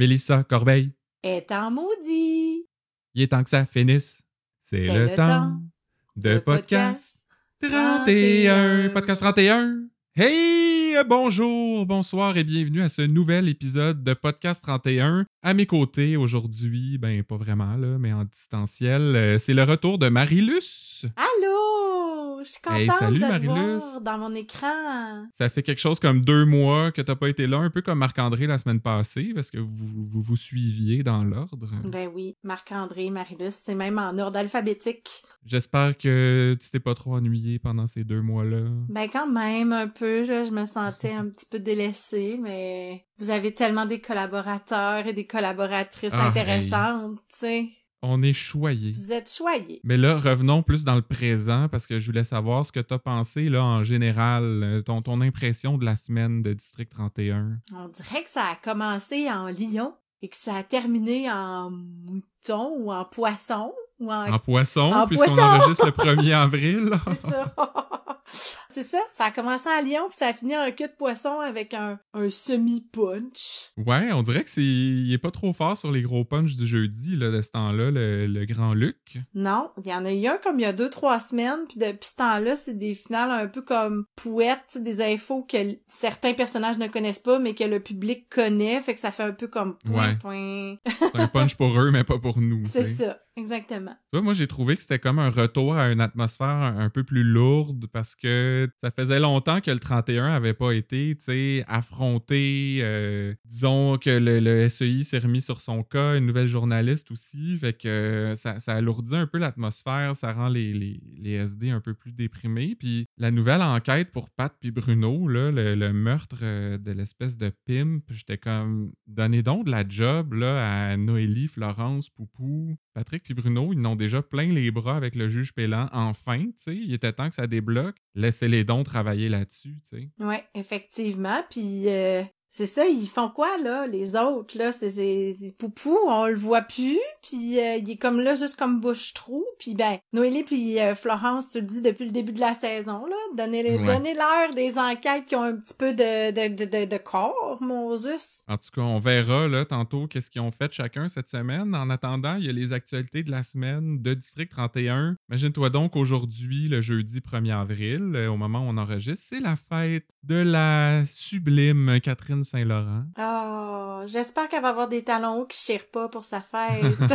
Mélissa Corbeil. Est en maudit. Il est temps que ça finisse. C'est le, temps de podcast 31. Podcast 31. Hey, bonjour, bonsoir et bienvenue à ce nouvel épisode de Podcast 31. À mes côtés aujourd'hui, ben pas vraiment là, mais en distanciel, euh, c'est le retour de Marilus. Allô! Je suis contente Hey, salut, de te Marilus. voir dans mon écran. Ça fait quelque chose comme deux mois que t'as pas été là, un peu comme Marc-André la semaine passée, parce que vous vous, vous suiviez dans l'ordre. Ben oui, Marc-André, Marilus, c'est même en ordre alphabétique. J'espère que tu t'es pas trop ennuyé pendant ces deux mois-là. Ben quand même, un peu, je, je me sentais un petit peu délaissée, mais vous avez tellement des collaborateurs et des collaboratrices Ah, intéressantes, tu sais. On est choyés. Vous êtes choyés. Mais là, revenons plus dans le présent parce que je voulais savoir ce que tu as pensé là en général, euh, ton, ton impression de la semaine de District 31. On dirait que ça a commencé en lion et que ça a terminé en mouton ou en poisson ou en... En poisson, puisqu'on enregistre le 1er avril. C'est ça. C'est ça. Ça a commencé à Lyon puis ça a fini en queue de poisson avec un, un semi-punch. ouais, on dirait que c'est il est pas trop fort sur les gros punchs du jeudi là, de ce temps-là, le, le grand Luc. Non, il y en a eu un comme il y a deux, trois semaines, puis depuis ce temps-là, c'est des finales un peu comme pouettes, des infos que certains personnages ne connaissent pas, mais que le public connaît, fait que ça fait un peu comme point, Ouais. point. C'est un punch pour eux, mais pas pour nous. C'est ça, exactement. Tu vois, moi, j'ai trouvé que c'était comme un retour à une atmosphère un, un peu plus lourde parce que ça faisait longtemps que le 31 avait pas été, affronté. euh, disons que le, SEI s'est remis sur son cas, une nouvelle journaliste aussi. Fait que euh, ça, alourdit un peu l'atmosphère, ça rend les, SD un peu plus déprimés. Puis la nouvelle enquête pour Pat puis Bruno, le, le meurtre euh, de l'espèce de pimp, j'étais comme, donnez donc de la job à Noélie, Florence, Poupou, Patrick puis Bruno, ils n'ont déjà plein les bras avec le juge Pélan. Enfin, tu sais, il était temps que ça débloque. Laissez-les donc travailler là-dessus, tu sais. Ouais, effectivement, puis euh, c'est ça, ils font quoi, là, les autres, là, c'est c'est- c'est Poupou, on le voit plus, puis euh, il est comme là, juste comme bouche-trou, puis ben, Noélie puis euh, Florence, tu le dis depuis le début de la saison, là, donnez Ouais. donnez leur des enquêtes qui ont un petit peu de, de, de, de, de corps, mon Zeus. En tout cas, on verra là tantôt qu'est-ce qu'ils ont fait chacun cette semaine. En attendant, il y a les actualités de la semaine de District 31. Imagine-toi donc aujourd'hui, le jeudi 1er avril, euh, au moment où on enregistre, c'est la fête de la sublime Catherine Saint-Laurent. Oh, j'espère qu'elle va avoir des talons hauts qui chirent pas pour sa fête.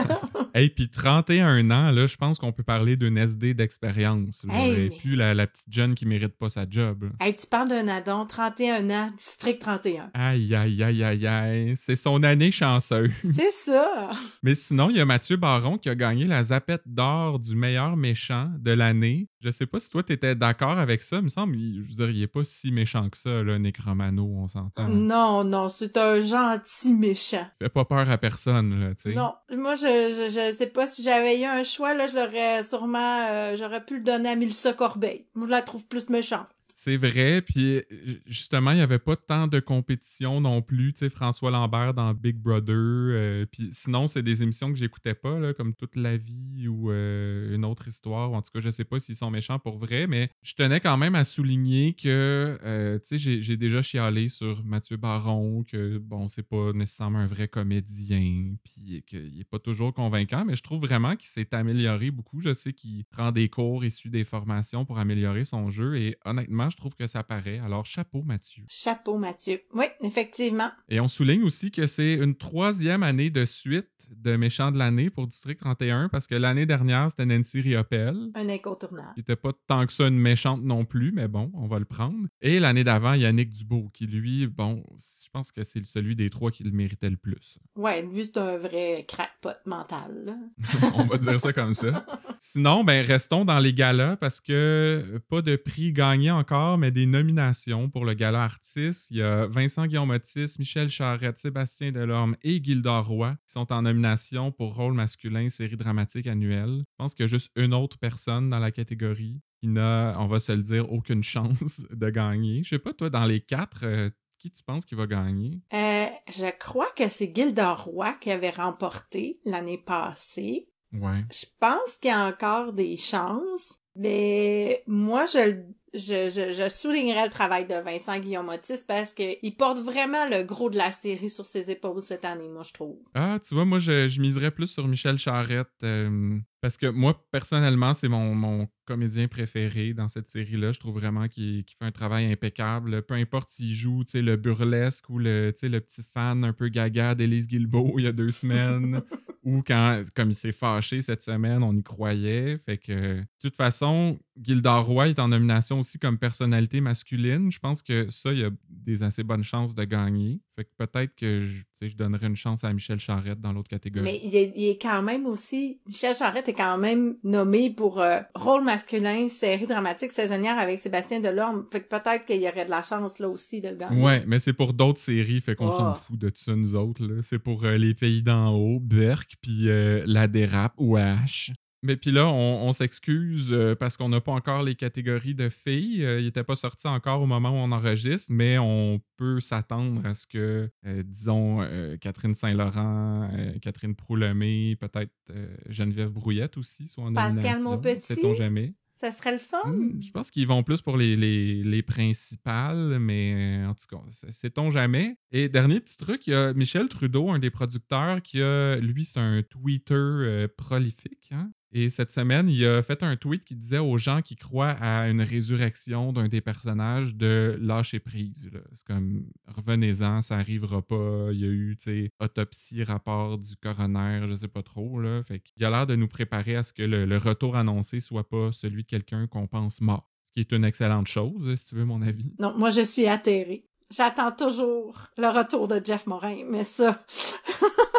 Hey, puis 31 ans, là, je pense qu'on peut parler d'une SD d'expérience. Hey, et mais- plus la, la petite jeune qui mérite pas sa job. hey, tu parles d'un adon, 31 ans, district 31. Aïe, aïe, aïe, aïe, aïe. C'est son année chanceuse. C'est ça. Mais sinon, il y a Mathieu Baron qui a gagné la zapette d'or du meilleur méchant de l'année. Je sais pas si toi, t'étais d'accord avec ça. Il me semble, je dire, il est pas si méchant que ça, là, Necromano, on s'entend. Non, non, c'est un gentil méchant. Fait pas peur à personne, là, tu sais. Non, moi je, je je sais pas si j'avais eu un choix là, je l'aurais sûrement euh, j'aurais pu le donner à Mélissa Corbeil. Moi je la trouve plus méchante. C'est vrai, puis euh, justement, il y avait pas tant de compétition non plus, tu sais, François Lambert dans Big Brother, euh, puis sinon, c'est des émissions que j'écoutais pas, comme Toute la vie ou euh, Une autre histoire, ou en tout cas, je sais pas s'ils sont méchants pour vrai, mais je tenais quand même à souligner que, tu sais, j'ai- j'ai déjà chialé sur Mathieu Baron, que, bon, c'est pas nécessairement un vrai comédien, puis qu'il est pas toujours convaincant, mais je trouve vraiment qu'il s'est amélioré beaucoup. Je sais qu'il prend des cours et suit des formations pour améliorer son jeu, et honnêtement, je trouve que ça paraît. Alors, chapeau, Mathieu. Chapeau Mathieu. Oui, effectivement. Et on souligne aussi que c'est une troisième année de suite de méchant de l'année pour District 31, parce que l'année dernière, c'était Nancy Riopelle. Un incontournable. qui était pas tant que ça une méchante non plus, mais bon, on va le prendre. Et l'année d'avant, Yannick Dubo, qui lui, bon, je pense que c'est celui des trois qui le méritait le plus. Ouais, lui c'est un vrai crackpot mental. on va dire ça comme ça. Sinon, ben restons dans les galas parce que pas de prix gagné encore, mais des nominations pour le gala artiste. Il y a Vincent Guillaume Otis, Michel Charette, Sébastien Delorme et Gildor Roy qui sont en nomination pour rôle masculin série dramatique annuelle. Je pense qu'il y a juste une autre personne dans la catégorie qui n'a, on va se le dire, aucune chance de gagner. Je sais pas, toi, dans les quatre, euh, qui tu penses qui va gagner? Euh, je crois que c'est Gildor Roy qui avait remporté l'année passée. Ouais. Je pense qu'il y a encore des chances, mais moi je le je, je, soulignerais le travail de Vincent Guillaume Otis parce que il porte vraiment le gros de la série sur ses épaules cette année, moi, je trouve. Ah, tu vois, moi, je, je miserais plus sur Michel Charette. euh, parce que moi, personnellement, c'est mon, mon comédien préféré dans cette série-là. Je trouve vraiment qu'il fait un travail impeccable. Peu importe s'il joue le burlesque ou le, le petit fan un peu gaga d'Élise Guilbeault il y a deux semaines. ou quand, comme il s'est fâché cette semaine, on y croyait. Fait que, de toute façon, Gildor Roy est en nomination aussi comme personnalité masculine. Je pense que ça, il y a des assez bonnes chances de gagner. Fait que peut-être que je, tu sais, je donnerais une chance à Michel Charette dans l'autre catégorie. Mais il est, il est quand même aussi, Michel Charette est quand même nommé pour euh, rôle masculin, série dramatique saisonnière avec Sébastien Delorme. Fait que peut-être qu'il y aurait de la chance là aussi de le gagner. Ouais, mais c'est pour d'autres séries, fait qu'on Oh. s'en fout de ça, nous autres. là. C'est pour euh, Les Pays d'en haut, Burke, puis euh, La Dérape ou H. Mais puis là, on, on s'excuse euh, parce qu'on n'a pas encore les catégories de filles. Euh, il n'était pas sorti encore au moment où on enregistre, mais on peut s'attendre à ce que, euh, disons, euh, Catherine Saint-Laurent, euh, Catherine Proulemé, peut-être Geneviève Brouillette aussi soient en Pascal. Monpetit? Sait-on jamais. Ça serait le fun. Hmm, Je pense qu'ils vont plus pour les, les, les principales, mais en tout cas, sait-on jamais. Et dernier petit truc, il y a Michel Trudeau, un des producteurs, qui a, lui, c'est un tweeter euh, prolifique. hein. Et cette semaine, il a fait un tweet qui disait aux gens qui croient à une résurrection d'un des personnages de lâcher prise. C'est comme, revenez-en, ça arrivera pas. Il y a eu, autopsie, rapport du coroner, je sais pas trop. Là. Fait qu'il a l'air de nous préparer à ce que le, retour annoncé soit pas celui de quelqu'un qu'on pense mort. Ce qui est une excellente chose, si tu veux mon avis. Non, moi je suis atterrée. J'attends toujours le retour de Jeff Morin, mais ça.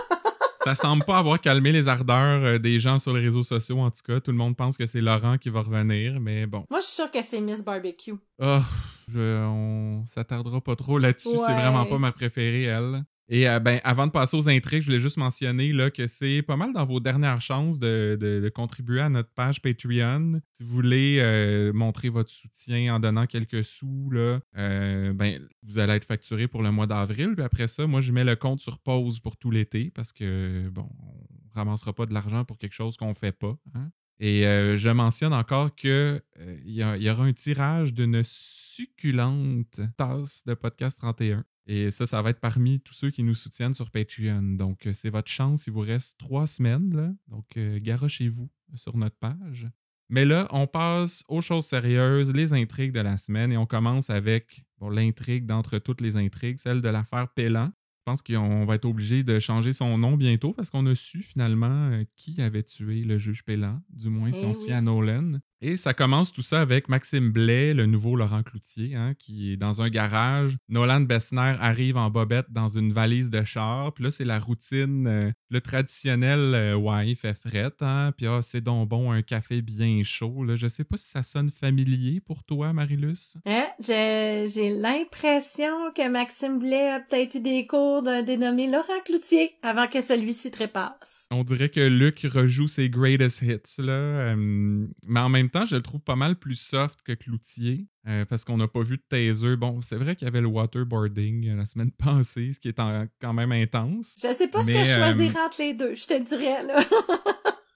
Ça semble pas avoir calmé les ardeurs euh, des gens sur les réseaux sociaux, en tout cas. Tout le monde pense que c'est Laurent qui va revenir, mais bon. Moi je suis sûre que c'est Miss Barbecue. Ah, je- on s'attardera pas trop là-dessus. C'est vraiment pas ma préférée, elle. Et euh, ben, avant de passer aux intrigues, je voulais juste mentionner là, que c'est pas mal dans vos dernières chances de, de- contribuer à notre page Patreon. Si vous voulez euh, montrer votre soutien en donnant quelques sous, là, euh, ben, vous allez être facturé pour le mois d'avril. Puis après ça, moi, je mets le compte sur pause pour tout l'été parce que, bon, on ramassera pas de l'argent pour quelque chose qu'on fait pas. hein. Et je mentionne encore que euh, il y, a- il y aura un tirage d'une succulente tasse de Podcast 31. Et ça, ça va être parmi tous ceux qui nous soutiennent sur Patreon. Donc, euh, c'est votre chance. Il vous reste trois semaines. Là. Donc, euh, garochez-vous sur notre page. Mais là, on passe aux choses sérieuses, les intrigues de la semaine. Et on commence avec bon, l'intrigue d'entre toutes les intrigues, celle de l'affaire Pellan. Je pense qu'on va être obligé de changer son nom bientôt parce qu'on a su finalement euh, qui avait tué le juge Pellan, du moins si on se fie à Nolan. Et ça commence tout ça avec Maxime Blais, le nouveau Laurent Cloutier, hein, qui est dans un garage. Nolan Bessner arrive en bobette dans une valise de char. Puis là, c'est la routine, euh, le traditionnel euh, Ouais, il fait fret, hein. Puis ah, c'est donc bon, un café bien chaud. Là. Je sais pas si ça sonne familier pour toi, Marilus. Hein? J'ai j'ai l'impression que Maxime Blais a peut-être eu des cours d'un dénommé Laurent Cloutier avant que celui-ci trépasse. On dirait que Luc rejoue ses greatest hits, là. Euh, mais en même temps, je le trouve pas mal plus soft que Cloutier. euh, parce qu'on n'a pas vu de taser. Bon, c'est vrai qu'il y avait le waterboarding euh, la semaine passée, ce qui est en- quand même intense. Je sais pas ce que je euh, choisirais entre les deux, je te dirais, là.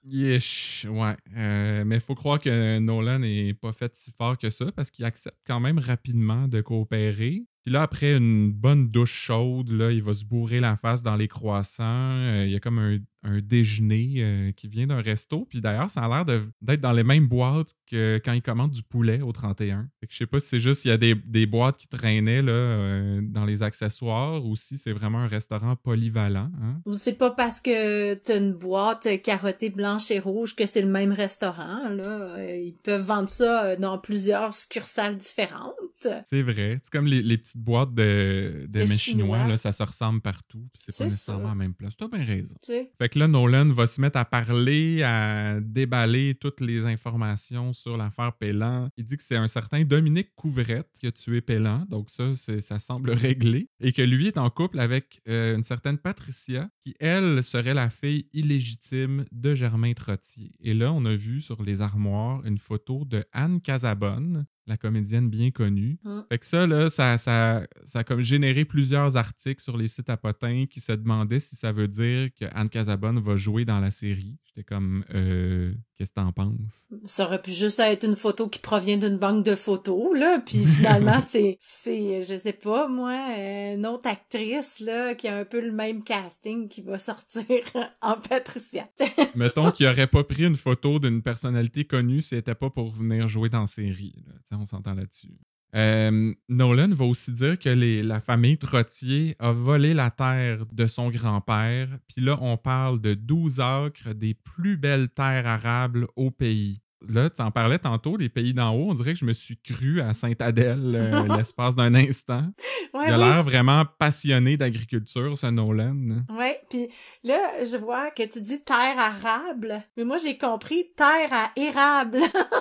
Yesh, ouais. Euh, mais il faut croire que Nolan n'est pas fait si fort que ça parce qu'il accepte quand même rapidement de coopérer. Puis là, après une bonne douche chaude, là, il va se bourrer la face dans les croissants. Euh, il y a comme un, un déjeuner euh, qui vient d'un resto. Puis d'ailleurs, ça a l'air d'être dans les mêmes boîtes que quand il commande du poulet au 31. Fait que je sais pas si c'est juste il y a des, des boîtes qui traînaient là, euh, dans les accessoires ou si c'est vraiment un restaurant polyvalent. hein. C'est pas parce que t'as une boîte carottée blanche et rouge que c'est le même restaurant, là. Euh, Ils peuvent vendre ça dans plusieurs succursales différentes. C'est vrai. C'est comme les, les petites boîtes de, de De mets chinois. chinois, là, ça se ressemble partout. C'est pas nécessairement ça. à la même place. T'as bien raison. Fait que là, Nolan va se mettre à parler, à déballer toutes les informations sur l'affaire Pellan. Il dit que c'est un certain Dominique Couvrette qui a tué Pellan, donc ça, ça semble réglé. Et que lui est en couple avec euh, une certaine Patricia, qui, elle, serait la fille illégitime de Germain Trottier. Et là, on a vu sur les armoires une photo de Anne Casabonne, la comédienne bien connue. Mm. Fait que ça, là, ça, ça, ça a comme généré plusieurs articles sur les sites à potins qui se demandaient si ça veut dire que Anne Casabonne va jouer dans la série. J'étais comme, euh, qu'est-ce que t'en penses? Ça aurait pu juste être une photo qui provient d'une banque de photos, là, puis finalement, c'est, c'est, je sais pas, moi, une autre actrice, là, qui a un peu le même casting qui va sortir en Patricia. Mettons qu'il aurait pas pris une photo d'une personnalité connue si elle était pas pour venir jouer dans la série. là. On s'entend là-dessus. Euh, Nolan va aussi dire que les- la famille Trottier a volé la terre de son grand-père. Puis là, on parle de 12 acres des plus belles terres arables au pays. Là, tu en parlais tantôt, des pays d'en haut. On dirait que je me suis cru à Sainte-Adèle euh, l'espace d'un instant. Ouais, Il a oui, l'air vraiment passionné d'agriculture, ce Nolan. Ouais, puis là, je vois que tu dis terre arable, mais moi j'ai compris terre à érable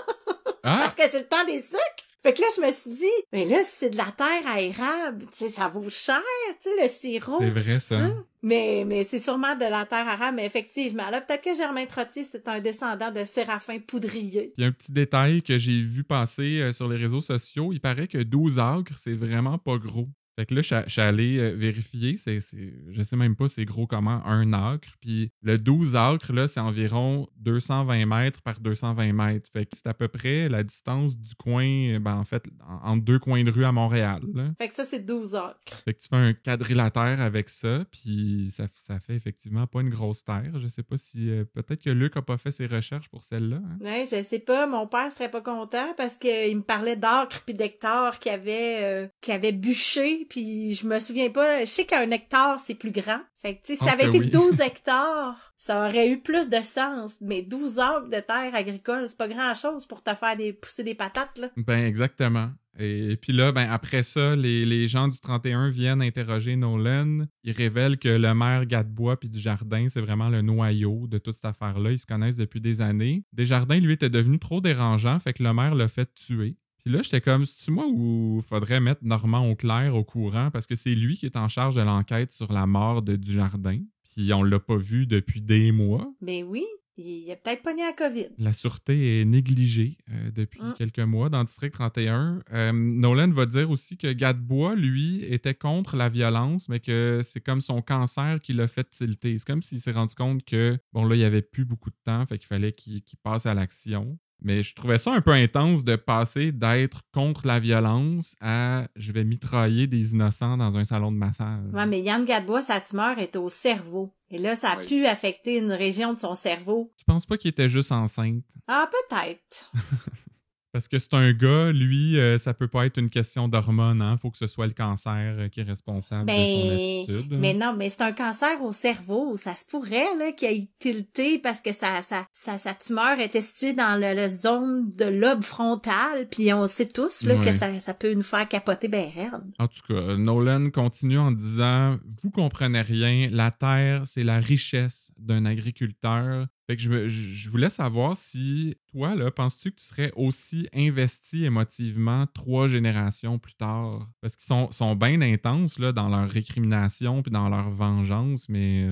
Ah! parce que c'est le temps des sucres. Fait que là, je me suis dit, mais là, si c'est de la terre à érable, tu sais, ça vaut cher, tu sais, le sirop. C'est vrai, ça. Mais, mais c'est sûrement de la terre arabe, mais effectivement. Là, peut-être que Germain Trottier, c'est un descendant de Séraphin Poudrier. Puis un petit détail que j'ai vu passer euh, sur les réseaux sociaux, il paraît que 12 acres, c'est vraiment pas gros. Fait que là, je suis- je allé vérifier, c'est, c'est- je sais même pas c'est gros comment, un acre. Puis le 12 acres, là, c'est environ 220 mètres par 220 mètres. Fait que c'est à peu près la distance du coin, euh, ben en fait, en- entre deux coins de rue à Montréal. là. Fait que ça, c'est 12 acres. Fait que tu fais un quadrilatère avec ça, puis ça, ça fait effectivement pas une grosse terre. Je sais pas si... euh, peut-être que Luc a pas fait ses recherches pour celle-là. hein. Ouais, je sais pas, mon père serait pas content parce que il me parlait d'acres puis d'hectares qui avaient euh, qui avaient bûché puis je me souviens pas, je sais qu'un hectare c'est plus grand. Fait que tu sais, si ça pense avait que été oui. 12 hectares, ça aurait eu plus de sens, mais 12 acres de terre agricole, c'est pas grand-chose pour te faire des pousser des patates là. Ben, exactement. Et, puis là, ben, après ça, les, les gens du 31 viennent interroger Nolan. Ils révèlent que le maire Gadebois puis Desjardins, c'est vraiment le noyau de toute cette affaire-là. Ils se connaissent depuis des années. Desjardins, lui, était devenu trop dérangeant, fait que le maire l'a fait tuer. Puis là, j'étais comme, c'est-tu moi ou faudrait mettre Normand Auclair au courant? Parce que c'est lui qui est en charge de l'enquête sur la mort de Dujardin. Puis on l'a pas vu depuis des mois. Mais oui, il a peut-être pogné la COVID. La sûreté est négligée euh, depuis Mm. quelques mois dans District 31. Euh, Nolan va dire aussi que Gadebois, lui, était contre la violence, mais que c'est comme son cancer qui l'a fait tilter. C'est comme s'il s'est rendu compte que, bon, là, il n'y avait plus beaucoup de temps, fait qu'il fallait qu'il qu'il passe à l'action. Mais je trouvais ça un peu intense de passer d'être contre la violence à je vais mitrailler des innocents dans un salon de massage. Ouais, mais Yann Gadebois, sa tumeur est au cerveau. Et là, ça a Oui. pu affecter une région de son cerveau. Tu penses pas qu'il était juste enceinte? Ah, peut-être. Parce que c'est un gars, lui, euh, ça peut pas être une question d'hormones, hein. Faut que ce soit le cancer euh, qui est responsable de son attitude. mais non, mais c'est un cancer au cerveau. Ça se pourrait, là, qu'il ait tilté parce que sa, sa, sa, sa tumeur était située dans le zone de lobe frontal. Puis on sait tous, là, que ça, ça peut nous faire capoter ben raide. En tout cas, Nolan continue en disant Vous comprenez rien, la terre, c'est la richesse d'un agriculteur. Fait que je, voulais savoir si toi, là, penses-tu que tu serais aussi investi émotivement trois générations plus tard? Parce qu'ils sont, bien intenses là, dans leur récrimination puis dans leur vengeance, mais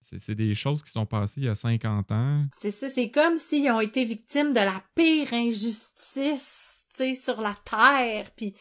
c'est des choses qui sont passées il y a 50 ans. C'est ça, c'est comme s'ils ont été victimes de la pire injustice, sur la terre. Puis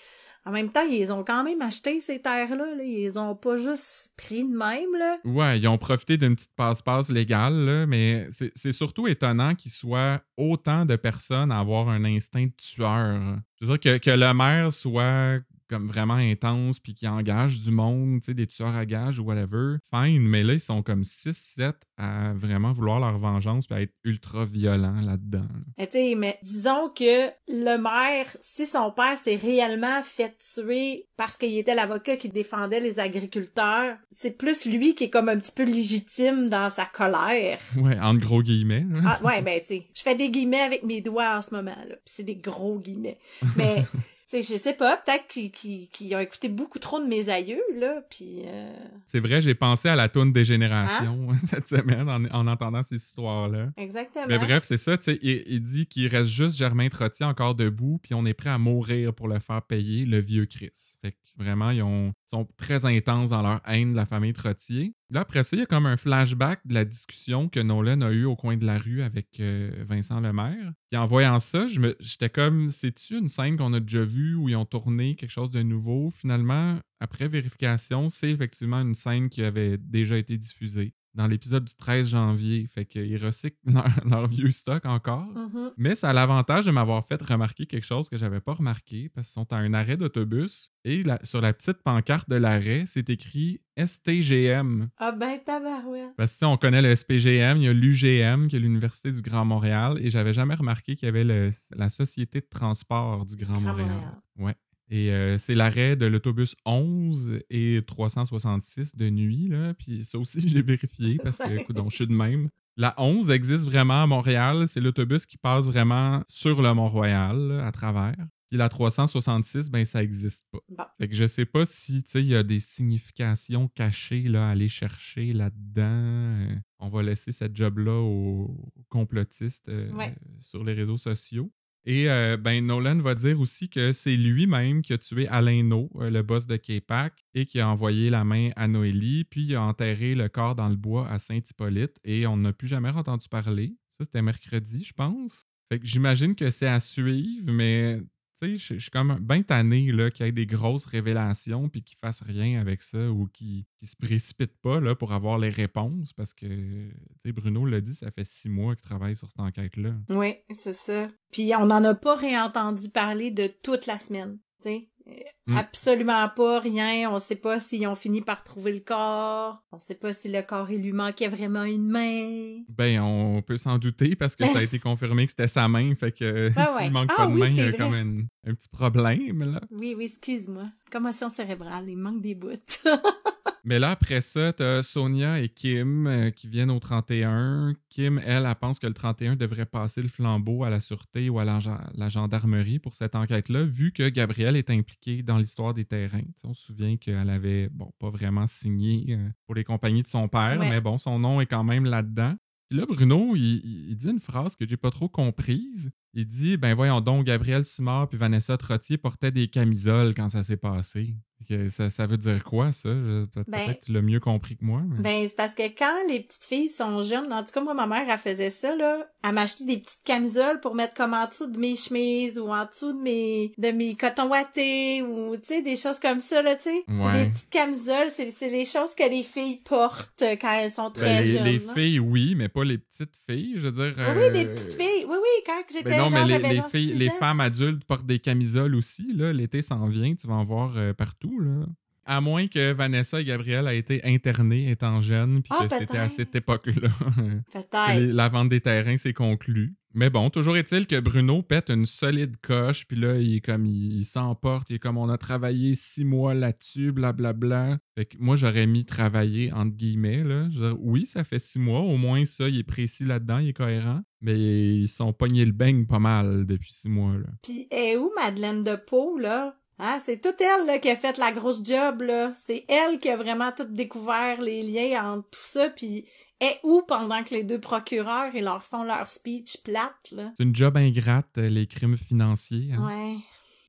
en même temps, ils ont quand même acheté ces terres-là. Là. Ils ont pas juste pris de même, là. Ouais, ils ont profité d'une petite passe-passe légale, là, mais c'est surtout étonnant qu'il soit autant de personnes à avoir un instinct de tueur. Je veux dire que, que le maire soit comme vraiment intense puis qui engage du monde, tu sais, des tueurs à gages ou whatever, fine, mais là, ils sont comme 6-7 à vraiment vouloir leur vengeance puis à être ultra violents là-dedans. là. Mais tu sais, mais disons que le maire, si son père s'est réellement fait tuer parce qu'il était l'avocat qui défendait les agriculteurs, c'est plus lui qui est comme un petit peu légitime dans sa colère. Ouais, entre gros guillemets. Ah, ouais, ben, tu sais, je fais des guillemets avec mes doigts en ce moment, là. C'est des gros guillemets. Mais, tu sais, je sais pas, peut-être qu'ils ont écouté beaucoup trop de mes aïeux, là, puis euh, C'est vrai, j'ai pensé à la toune des générations cette semaine en, en entendant ces histoires-là. exactement. Mais bref, c'est ça, tu sais, il, il dit qu'il reste juste Germain Trottier encore debout, puis on est prêt à mourir pour le faire payer, le vieux Chris. Fait que vraiment, ils ont- sont très intenses dans leur haine de la famille Trottier. Là, après ça, il y a comme un flashback de la discussion que Nolan a eue au coin de la rue avec euh, Vincent Lemaire. Puis en voyant ça, j'étais comme, c'est-tu une scène qu'on a déjà vue où ils ont tourné quelque chose de nouveau? Finalement, après vérification, c'est effectivement une scène qui avait déjà été diffusée dans l'épisode du 13 janvier. Fait qu'ils recyclent leur, leur vieux stock encore. Mhm. Mais ça a l'avantage de m'avoir fait remarquer quelque chose que j'avais pas remarqué parce qu'ils sont à un arrêt d'autobus et la- sur la petite pancarte de l'arrêt, c'est écrit STGM. Ah ben tabarouette. Parce que on connaît le SPGM, il y a l'UGM qui est l'Université du Grand Montréal et j'avais jamais remarqué qu'il y avait le- la Société de transport du Grand, Grand Montréal. Montréal. Ouais. Et euh, c'est l'arrêt de l'autobus 11 et 366 de nuit, là. Puis ça aussi, j'ai vérifié parce que, écoute, je suis de même. La 11 existe vraiment à Montréal. C'est l'autobus qui passe vraiment sur le Mont-Royal, à travers. Puis la 366, ben ça existe pas. Bon. Fait que je sais pas si, tu sais, il y a des significations cachées, là, à aller chercher là-dedans. Euh, on va laisser cette job-là aux complotistes euh, Ouais. sur les réseaux sociaux. Et euh, ben Nolan va dire aussi que c'est lui-même qui a tué Alain No, euh, le boss de K-Pac, et qui a envoyé la main à Noélie, puis il a enterré le corps dans le bois à Saint-Hippolyte, et on n'a plus jamais entendu parler. Ça, c'était mercredi, je pense. Fait que j'imagine que c'est à suivre, mais tu sais, je suis comme bien tanné qu'il y ait des grosses révélations puis qu'ils fassent rien avec ça ou qu'ils qu'ils se précipitent pas là, pour avoir les réponses parce que, tu sais, Bruno l'a dit, ça fait six mois qu'il travaille sur cette enquête-là. Oui, c'est ça. Puis on n'en a pas réentendu parler de toute la semaine. Mm. Absolument pas, rien. On sait pas s'ils ont fini par trouver le corps. On sait pas si le corps, il lui manquait vraiment une main. Ben, on peut s'en douter parce que ça a été confirmé que c'était sa main, fait que Ah s'il ouais. manque Ah pas de oui, main, il y a comme un, un petit problème, là. Oui, oui, excuse-moi. Commotion cérébrale, il manque des bouts. Mais là, après ça, t'as Sonia et Kim euh, qui viennent au 31. Kim, elle, elle pense que le 31 devrait passer le flambeau à la sûreté ou à la, gen- la gendarmerie pour cette enquête-là, vu que Gabrielle est impliquée dans l'histoire des terrains. On se souvient qu'elle avait, bon, pas vraiment signé euh, pour les compagnies de son père, Ouais. mais bon, son nom est quand même là-dedans. Puis là, Bruno, il dit une phrase que j'ai pas trop comprise. Il dit Ben voyons donc, Gabriel Simard puis Vanessa Trottier portaient des camisoles quand ça s'est passé. Que ça, ça veut dire quoi, ça? Je- Peut-être Ben- que tu l'as mieux compris que moi. mais- Ben, c'est parce que quand les petites filles sont jeunes, en tout cas, moi, ma mère, elle faisait ça, là. Elle m'achetait des petites camisoles pour mettre comme en dessous de mes chemises ou en dessous de mes, de mes cotons wattés ou, tu sais, des choses comme ça, là, tu sais. Ouais. C'est des petites camisoles, c'est, les choses que les filles portent quand elles sont très Ben, les, jeunes. les là. filles, oui, mais pas les petites filles. Je veux dire. Oui, oui, des euh, petites filles. Oui, oui, quand j'étais Ben non, genre, mais les, filles, femmes adultes portent des camisoles aussi. Là. L'été s'en vient, tu vas en voir euh, partout. Là. À moins que Vanessa et Gabriel aient été internées étant jeunes, puis Ah, que c'était à cette époque-là que Peut-être. la vente des terrains s'est conclue. Mais bon, toujours est-il que Bruno pète une solide coche, puis là, il est comme, il, il s'emporte, il est comme, on a travaillé six mois là-dessus, blablabla. Fait que moi, j'aurais mis travailler entre guillemets, là. Je veux dire, oui, ça fait six mois, au moins ça, il est précis là-dedans, il est cohérent. Mais ils sont pognés le beigne pas mal depuis six mois, là. Puis est où Madeleine de Pau, là? Hein, c'est toute elle là, qui a fait la grosse job, là. C'est elle qui a vraiment tout découvert les liens entre tout ça, puis est où pendant que les deux procureurs ils leur font leur speech plate, là? C'est une job ingrate, euh, les crimes financiers. hein. Ouais.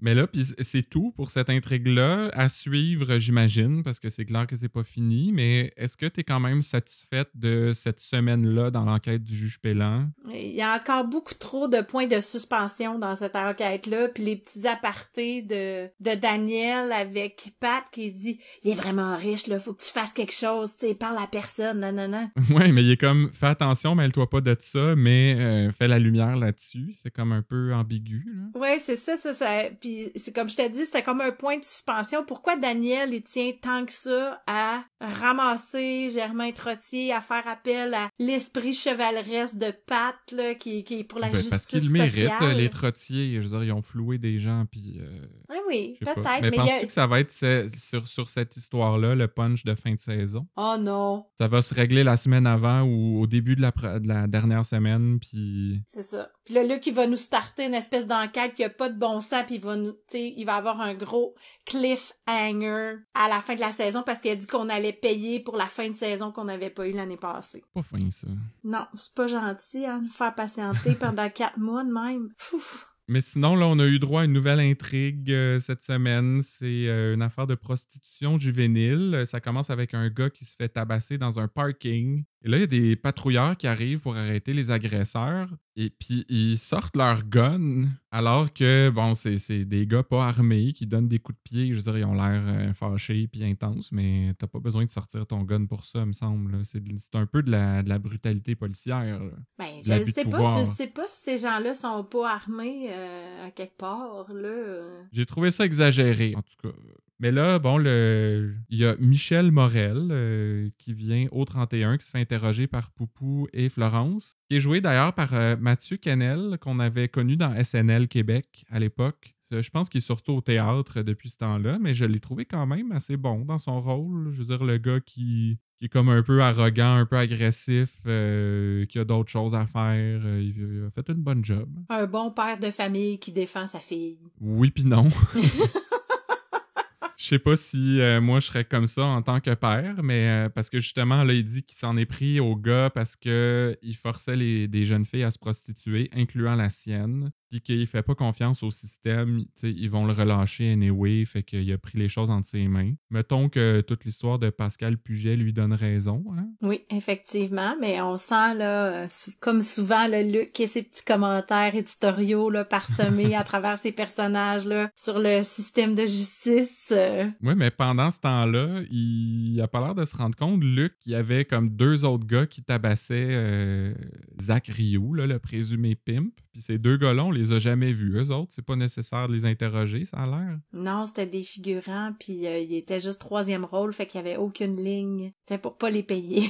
Mais là, puis c'est tout pour cette intrigue-là. À suivre, j'imagine, parce que c'est clair que c'est pas fini. Mais est-ce que tu es quand même satisfaite de cette semaine-là dans l'enquête du juge Pélan? Il y a encore beaucoup trop de points de suspension dans cette enquête-là, puis les petits apartés de, de Daniel avec Pat qui dit « Il est vraiment riche, là, faut que tu fasses quelque chose, tu sais, parle à personne, non, non, non. Ouais, mais il est comme, fais attention, mêle-toi pas de ça, mais euh, fais la lumière là-dessus. C'est comme un peu ambigu, là. Ouais, c'est ça, ça, ça. Puis c'est comme je te dis, c'était comme un point de suspension. Pourquoi Daniel il tient tant que ça à ramasser Germain Trottier, à faire appel à l'esprit chevaleresque de Pat là, qui, qui est pour la Ben, justice parce le méritent, sociale. les trottiers. Je veux dire, ils ont floué des gens, puis... euh, Oui, oui, peut-être. Mais, Mais, penses-tu a... que ça va être ce- sur, sur cette histoire-là, le punch de fin de saison? Oh non, Ça va se régler la semaine avant ou au début de la, pre- de la dernière semaine, puis... c'est ça. Puis là, Luc, il va nous starter une espèce d'enquête qui a pas de bon sens, puis il va nous, tu sais, il va avoir un gros cliffhanger à la fin de la saison parce qu'il a dit qu'on allait payer pour la fin de saison qu'on n'avait pas eu l'année passée. Pas fin, ça. Non, c'est pas gentil, hein, nous faire patienter pendant quatre mois de même. Fouf. Mais sinon, là, on a eu droit à une nouvelle intrigue euh, cette semaine. C'est euh, une affaire de prostitution juvénile. Ça commence avec un gars qui se fait tabasser dans un parking. Et là, il y a des patrouilleurs qui arrivent pour arrêter les agresseurs. Et puis, ils sortent leur gun, alors que, bon, c'est des gars pas armés qui donnent des coups de pied. Je veux dire, ils ont l'air euh, fâchés puis intenses, mais t'as pas besoin de sortir ton gun pour ça, me semble. C'est un peu de la, de la brutalité policière. Ben, je ne sais pas. Je sais pas si ces gens-là sont pas armés euh, à quelque part, là. J'ai trouvé ça exagéré, en tout cas. Mais là, bon, le... il y a Michel Morel euh, qui vient au 31, qui se fait interroger par Poupou et Florence, qui est joué d'ailleurs par euh, Mathieu Kennel, qu'on avait connu dans SNL Québec à l'époque. Je pense qu'il est surtout au théâtre depuis ce temps-là, mais je l'ai trouvé quand même assez bon dans son rôle. Je veux dire, le gars qui, est comme un peu arrogant, un peu agressif, euh, qui a d'autres choses à faire. il a fait une bonne job. Un bon père de famille qui défend sa fille. Oui, puis non. Je sais pas si euh, moi je serais comme ça en tant que père, mais euh, parce que justement, là, il dit qu'il s'en est pris au gars parce qu'il forçait les, des jeunes filles à se prostituer, incluant la sienne puis qu'il fait pas confiance au système, ils vont le relâcher anyway, fait qu'il a pris les choses entre ses mains. Mettons que toute l'histoire de Pascal Puget lui donne raison. Hein? Oui, effectivement, mais on sent, là, comme souvent, le Luc et ses petits commentaires éditoriaux là, parsemés à travers ses personnages là, sur le système de justice. Euh. Oui, mais pendant ce temps-là, il a pas l'air de se rendre compte, Luc, qu'il y avait comme deux autres gars qui tabassaient euh, Zach Rioux, là, le présumé pimp. Puis ces deux gars-là, on les a jamais vus, eux autres. C'est pas nécessaire de les interroger, ça a l'air. Non, c'était des figurants, puis euh, ils étaient juste troisième rôle, fait qu'il y avait aucune ligne. C'était pour pas les payer.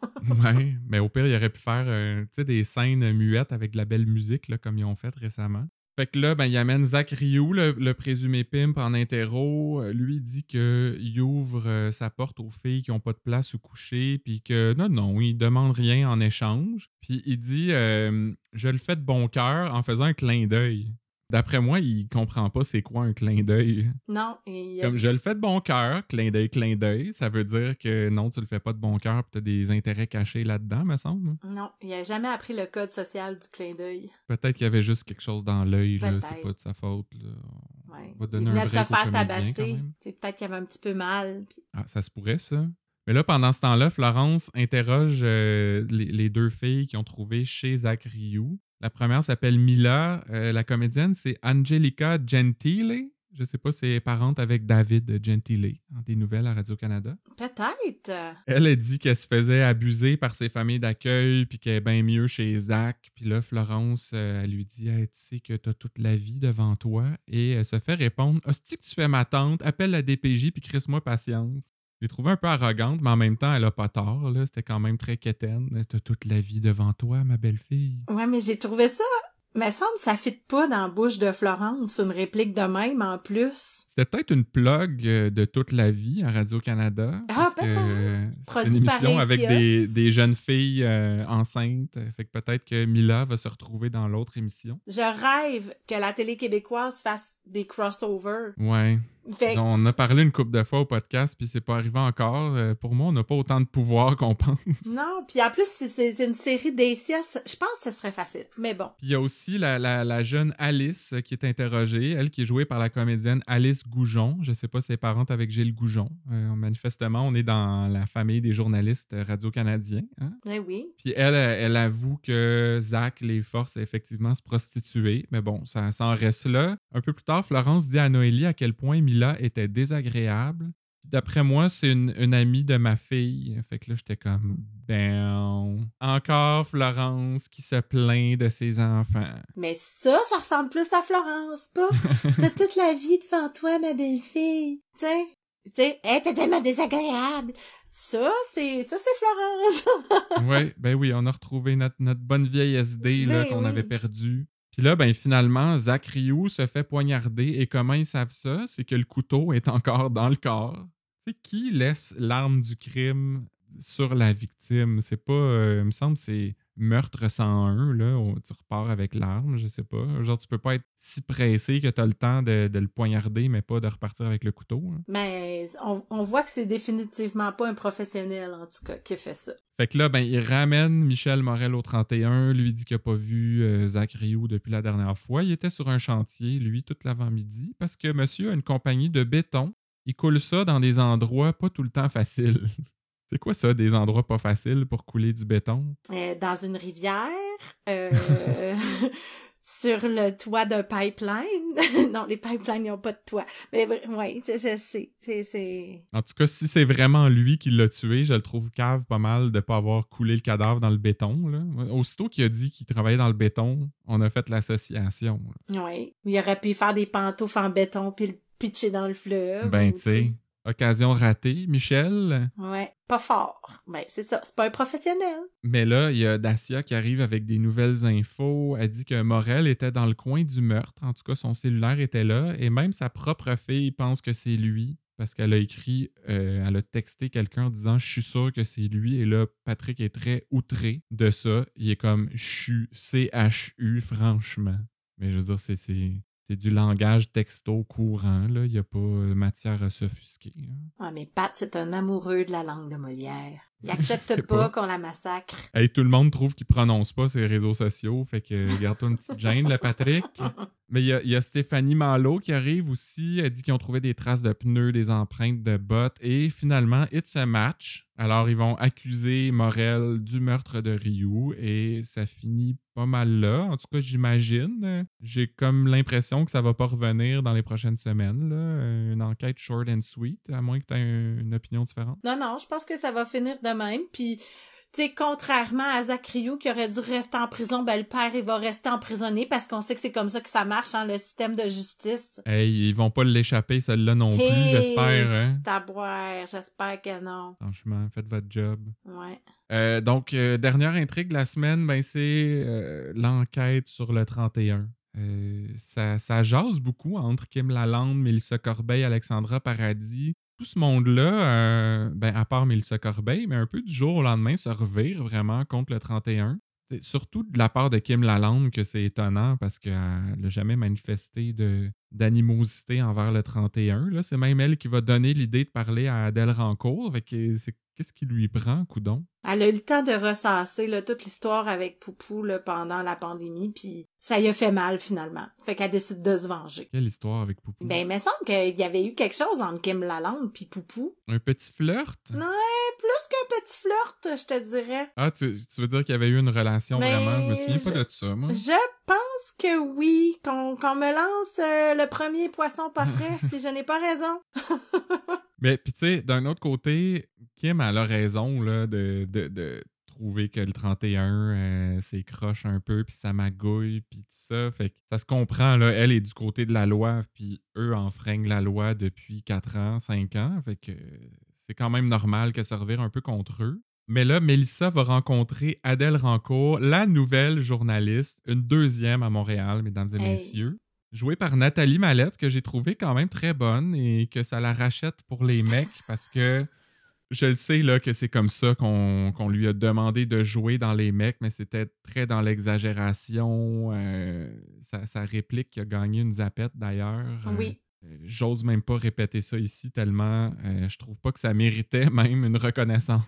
ouais, mais au pire, il aurait pu faire euh, des scènes muettes avec de la belle musique, là, comme ils ont fait récemment. Fait que là, ben, il amène Zach Ryu, le, présumé pimp, en interro. Euh, lui dit qu'il ouvre euh, sa porte aux filles qui n'ont pas de place où coucher, puis que non, non, il demande rien en échange. Puis il dit euh, Je le fais de bon cœur en faisant un clin d'œil. D'après moi, il comprend pas c'est quoi un clin d'œil. Non. Comme je le fais de bon cœur, clin d'œil, clin d'œil, ça veut dire que non, tu le fais pas de bon cœur tu as des intérêts cachés là-dedans, me semble. Non, il a jamais appris le code social du clin d'œil. Peut-être qu'il y avait juste quelque chose dans l'œil, là, c'est pas de sa faute. Là. Ouais. On va donner il un break se faire tabasser. Peut-être qu'il avait un petit peu mal. Ah, ça se pourrait, ça. Mais là, pendant ce temps-là, Florence interroge euh, les, deux filles qui ont trouvé chez Zach Ryu. La première s'appelle Mila. Euh, la comédienne, c'est Angelica Gentile. Je sais pas si elle est parente avec David Gentile, en des nouvelles à Radio-Canada. Peut-être. Elle a dit qu'elle se faisait abuser par ses familles d'accueil, puis qu'elle est bien mieux chez Zach. Puis là, Florence, euh, elle lui dit Tu sais que tu as toute la vie devant toi. Et elle se fait répondre Hostie que tu fais ma tante, appelle la DPJ, puis crisse-moi patience. L'ai trouvée un peu arrogante, mais en même temps, elle a pas tort. C'était quand même très quétaine. T'as toute la vie devant toi, ma belle-fille. Ouais, mais j'ai trouvé ça mais ça ça fit pas dans la bouche de Florence, une réplique de même en plus. C'était peut-être une plug euh, de toute la vie à Radio-Canada. Ah, peut-être. une émission avec des, des, jeunes filles euh, enceintes. Fait que peut-être que Mila va se retrouver dans l'autre émission. Je rêve que la télé québécoise fasse des crossovers. Ouais. On a parlé une couple de fois au podcast, puis c'est pas arrivé encore. Euh, pour moi, on n'a pas autant de pouvoir qu'on pense. Non, puis en plus, c'est une série d'ACS, je pense que ce serait facile, mais bon. Il y a aussi la, la, jeune Alice qui est interrogée, elle qui est jouée par la comédienne Alice Goujon. Je sais pas si elle est parente avec Gilles Goujon. Euh, manifestement, on est dans la famille des journalistes radio-canadiens. Hein? Eh oui. Puis elle, elle avoue que Zach les force à effectivement se prostituer, mais bon, ça, ça en reste là. Un peu plus tard, Florence dit à Noélie à quel point Mila était désagréable. D'après moi, c'est une, amie de ma fille. Fait que là, j'étais comme, ben, encore Florence qui se plaint de ses enfants. Mais ça, ça ressemble plus à Florence, pas? T'as toute la vie devant toi, ma belle-fille. Tu sais, tu sais, hey, t'es tellement désagréable. Ça, c'est, ça, c'est Florence. oui, ben oui, on a retrouvé notre, notre bonne vieille SD, là, ben qu'on avait perdue. Puis là, ben finalement, Zach Ryu se fait poignarder. Et comment ils savent ça? C'est que le couteau est encore dans le corps. C'est qui laisse l'arme du crime sur la victime? C'est pas. Euh, il me semble c'est meurtre 101, là, où tu repars avec l'arme, je sais pas. Genre, tu peux pas être si pressé que tu as le temps de, de le poignarder, mais pas de repartir avec le couteau. hein. Mais on, on voit que c'est définitivement pas un professionnel, en tout cas, qui fait ça. Fait que là, ben, il ramène Michel Morel au 31, lui dit qu'il n'a pas vu euh, Zach Rioux depuis la dernière fois. Il était sur un chantier, lui, toute l'avant-midi, parce que monsieur a une compagnie de béton. Il coule ça dans des endroits pas tout le temps faciles. C'est quoi ça, des endroits pas faciles pour couler du béton? Euh, dans une rivière, euh, sur le toit d'un pipeline. non, les pipelines n'ont pas de toit. Mais oui, c'est c'est c'est c'est En tout cas, si c'est vraiment lui qui l'a tué, je le trouve cave pas mal de pas avoir coulé le cadavre dans le béton. Là. Aussitôt qu'il a dit qu'il travaillait dans le béton, on a fait l'association. oui. Il aurait pu faire des pantoufles en béton puis le pitcher dans le fleuve. Ben, tu sais, occasion ratée, Michel? Ouais, pas fort. Ben, c'est ça, c'est pas un professionnel. Mais là, il y a Dacia qui arrive avec des nouvelles infos. Elle dit que Morel était dans le coin du meurtre. En tout cas, son cellulaire était là. Et même sa propre fille pense que c'est lui. Parce qu'elle a écrit, euh, elle a texté quelqu'un en disant Je suis sûr que c'est lui. Et là, Patrick est très outré de ça. Il est comme CHU, C-H-U, franchement. Mais je veux dire, c'est, c'est, du langage texto courant. Là. Il n'y a pas euh, matière à s'offusquer. hein. Ouais, mais Pat, c'est un amoureux de la langue de Molière. Il Je accepte sais pas, pas. qu'on la massacre. Hey, tout le monde trouve qu'il prononce pas ses réseaux sociaux. Fait que garde-toi une petite gêne, le Patrick. Mais il y a, il y a Stéphanie Malo qui arrive aussi. Elle dit qu'ils ont trouvé des traces de pneus, des empreintes de bottes. Et finalement, it's a match. Alors, ils vont accuser Morel du meurtre de Ryu. Et ça finit pas mal là. En tout cas, j'imagine. J'ai comme l'impression que ça va pas revenir dans les prochaines semaines. Là. Une enquête short and sweet, à moins que tu aies une opinion différente. Non, non, je pense que ça va finir de même. Puis, tu sais, contrairement à Zachariou qui aurait dû rester en prison, ben le père, il va rester emprisonné parce qu'on sait que c'est comme ça que ça marche, hein, le système de justice. Hey, ils vont pas l'échapper, celle-là non plus, j'espère. Hein? J'espère que non. Franchement, faites votre job. Ouais. Euh, donc, euh, dernière intrigue de la semaine, ben, c'est euh, l'enquête sur le 31. Euh, ça, ça jase beaucoup entre Kim Lalande, Mélissa Corbeil, Alexandra Paradis. Tout ce monde-là, euh, ben, à part Mélissa Corbeil, mais un peu du jour au lendemain, se revire vraiment contre le 31. C'est surtout de la part de Kim Lalande que c'est étonnant parce qu'elle n'a jamais manifesté d'animosité envers le 31. Là. C'est même elle qui va donner l'idée de parler à Adèle Rancourt. C'est- Qu'est-ce qui lui prend, coudon? Elle a eu le temps de ressasser là, toute l'histoire avec Poupou là, pendant la pandémie, puis ça y a fait mal finalement. Fait qu'elle décide de se venger. Quelle histoire avec Poupou? Ben, il me semble qu'il y avait eu quelque chose entre Kim Lalande puis Poupou. Un petit flirt? Non. Plus qu'un petit flirt, je te dirais. Ah, tu, tu veux dire qu'il y avait eu une relation Mais vraiment? Je me souviens pas de ça, moi. Je pense que oui, qu'on qu'on me lance euh, le premier poisson pas frais si je n'ai pas raison. Mais puis tu sais, d'un autre côté, Kim elle a raison là, de, de, de trouver que le 31 euh, c'est croche un peu, puis ça magouille, puis tout ça. Fait que ça se comprend, là. Elle est du côté de la loi, puis eux enfreignent la loi depuis 4 ans, 5 ans. Fait que c'est quand même normal qu'elle se revire un peu contre eux. Mais là, Mélissa va rencontrer Adèle Rancourt, la nouvelle journaliste, une deuxième à Montréal, mesdames et Hey. messieurs jouée par Nathalie Mallette, que j'ai trouvé quand même très bonne et que ça la rachète pour les mecs parce que je le sais là que c'est comme ça qu'on qu'on lui a demandé de jouer dans les mecs, mais c'était très dans l'exagération. euh, sa, sa réplique qui a gagné une zapette d'ailleurs. Euh, Oui. euh, J'ose même pas répéter ça ici tellement euh, je trouve pas que ça méritait même une reconnaissance.